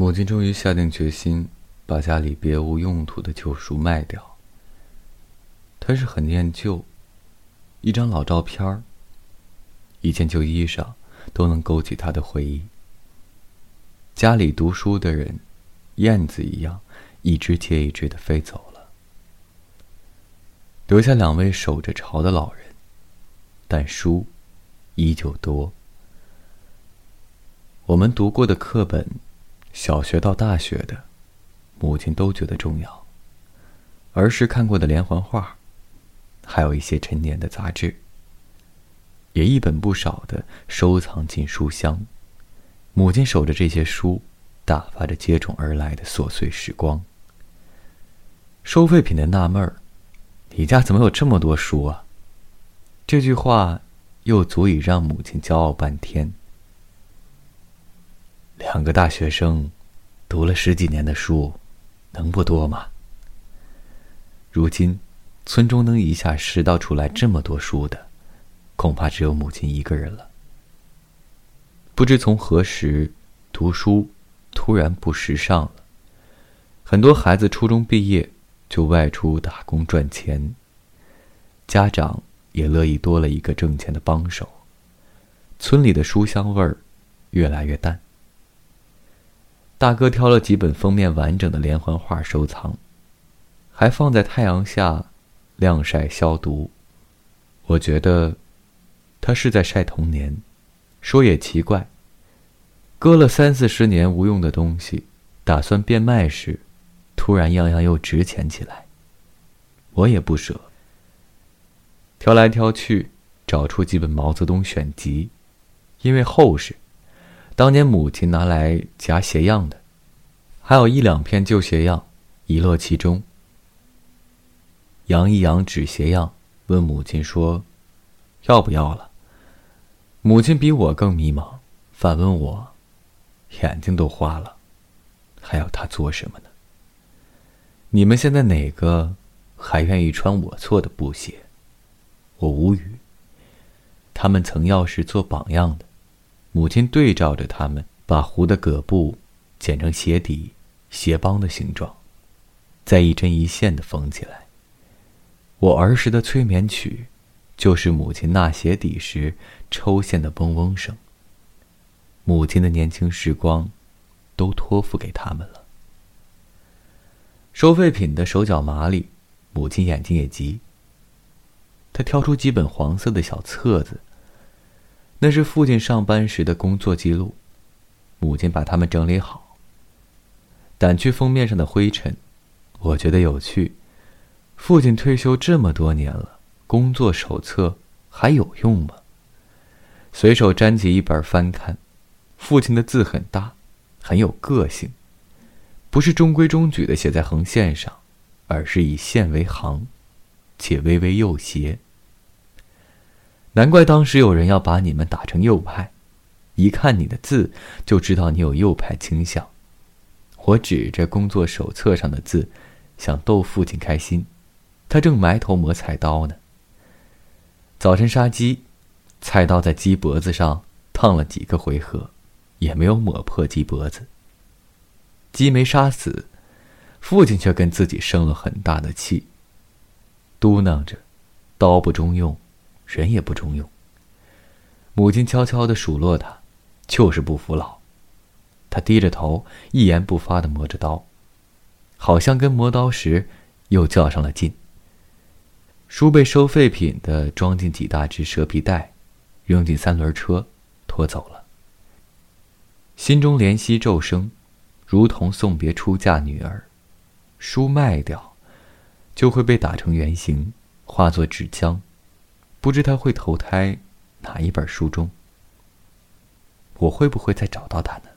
母亲终于下定决心，把家里别无用途的旧书卖掉。她是很念旧，一张老照片儿，一件旧衣裳，都能勾起她的回忆。家里读书的人，燕子一样，一只接一只的飞走了，留下两位守着巢的老人，但书依旧多。我们读过的课本。小学到大学的，母亲都觉得重要。儿时看过的连环画，还有一些陈年的杂志，也一本不少的收藏进书箱。母亲守着这些书，打发着接踵而来的琐碎时光。收废品的纳闷儿：“你家怎么有这么多书啊？”这句话又足以让母亲骄傲半天。两个大学生，读了十几年的书，能不多吗？如今，村中能一下拾到出来这么多书的，恐怕只有母亲一个人了。不知从何时，读书突然不时尚了。很多孩子初中毕业就外出打工赚钱，家长也乐意多了一个挣钱的帮手，村里的书香味儿越来越淡。大哥挑了几本封面完整的连环画收藏，还放在太阳下晾晒消毒。我觉得他是在晒童年。说也奇怪，搁了三四十年无用的东西，打算变卖时，突然样样又值钱起来。我也不舍，挑来挑去，找出几本毛泽东选集，因为厚实。当年母亲拿来夹鞋样的，还有一两片旧鞋样，遗落其中。扬一扬纸鞋样，问母亲说：“要不要了？”母亲比我更迷茫，反问我：“眼睛都花了，还要他做什么呢？”你们现在哪个还愿意穿我做的布鞋？我无语。他们曾要是做榜样的。母亲对照着他们，把糊的葛布剪成鞋底、鞋帮的形状，再一针一线的缝起来。我儿时的催眠曲，就是母亲纳鞋底时抽线的嗡嗡声。母亲的年轻时光，都托付给他们了。收废品的手脚麻利，母亲眼睛也急。她挑出几本黄色的小册子。那是父亲上班时的工作记录，母亲把它们整理好。掸去封面上的灰尘，我觉得有趣。父亲退休这么多年了，工作手册还有用吗？随手粘起一本翻看，父亲的字很大，很有个性，不是中规中矩的写在横线上，而是以线为行，且微微右斜。难怪当时有人要把你们打成右派，一看你的字就知道你有右派倾向。我指着工作手册上的字，想逗父亲开心，他正埋头磨菜刀呢。早晨杀鸡，菜刀在鸡脖子上烫了几个回合，也没有抹破鸡脖子。鸡没杀死，父亲却跟自己生了很大的气，嘟囔着：“刀不中用。”人也不中用。母亲悄悄的数落他，就是不服老。他低着头，一言不发的磨着刀，好像跟磨刀石又较上了劲。书被收废品的装进几大只蛇皮袋，扔进三轮车，拖走了。心中怜惜骤生，如同送别出嫁女儿。书卖掉，就会被打成圆形，化作纸浆。不知他会投胎哪一本书中？我会不会再找到他呢？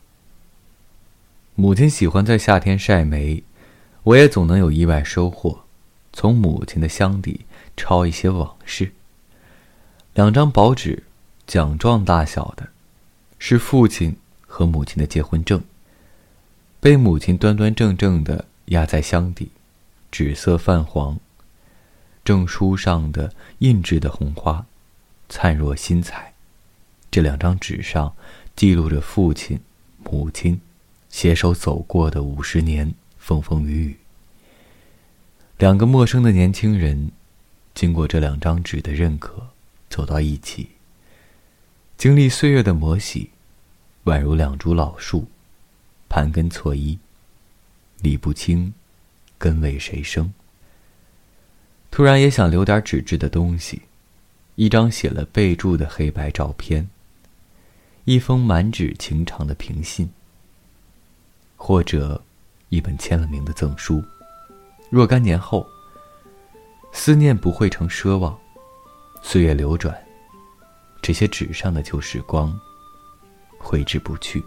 母亲喜欢在夏天晒煤，我也总能有意外收获，从母亲的箱底抄一些往事。两张薄纸，奖状大小的，是父亲和母亲的结婚证，被母亲端端正正的压在箱底，纸色泛黄。证书上的印制的红花，灿若新彩。这两张纸上记录着父亲、母亲携手走过的五十年风风雨雨。两个陌生的年轻人，经过这两张纸的认可，走到一起。经历岁月的磨洗，宛如两株老树，盘根错依，理不清根为谁生。突然也想留点纸质的东西，一张写了备注的黑白照片，一封满纸情长的平信，或者一本签了名的赠书。若干年后，思念不会成奢望，岁月流转，这些纸上的旧时光挥之不去。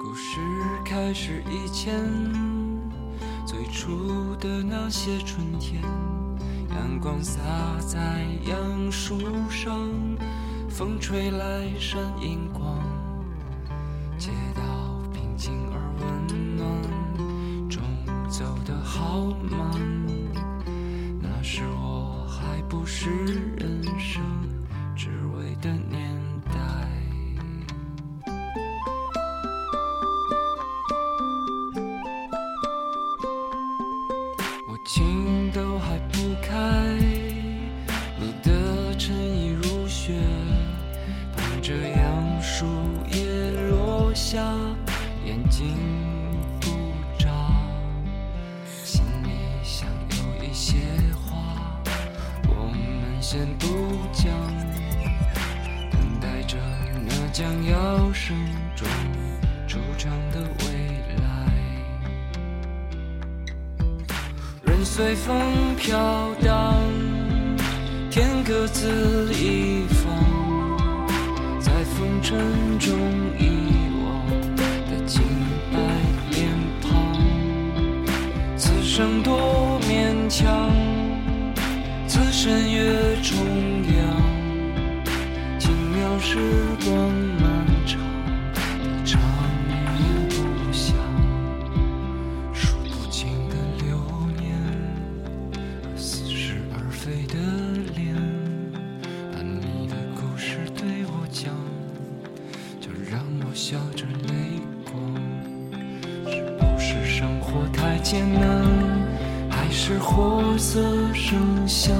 故事开始以前，最初的那些春天，阳光洒在杨树上，风吹来闪银光，街道平静而温暖。钟走得好慢，那时我还不是人生先不讲，等待着那将要盛装出场的未来。人随风飘荡，天各自一艰难？是活色生香，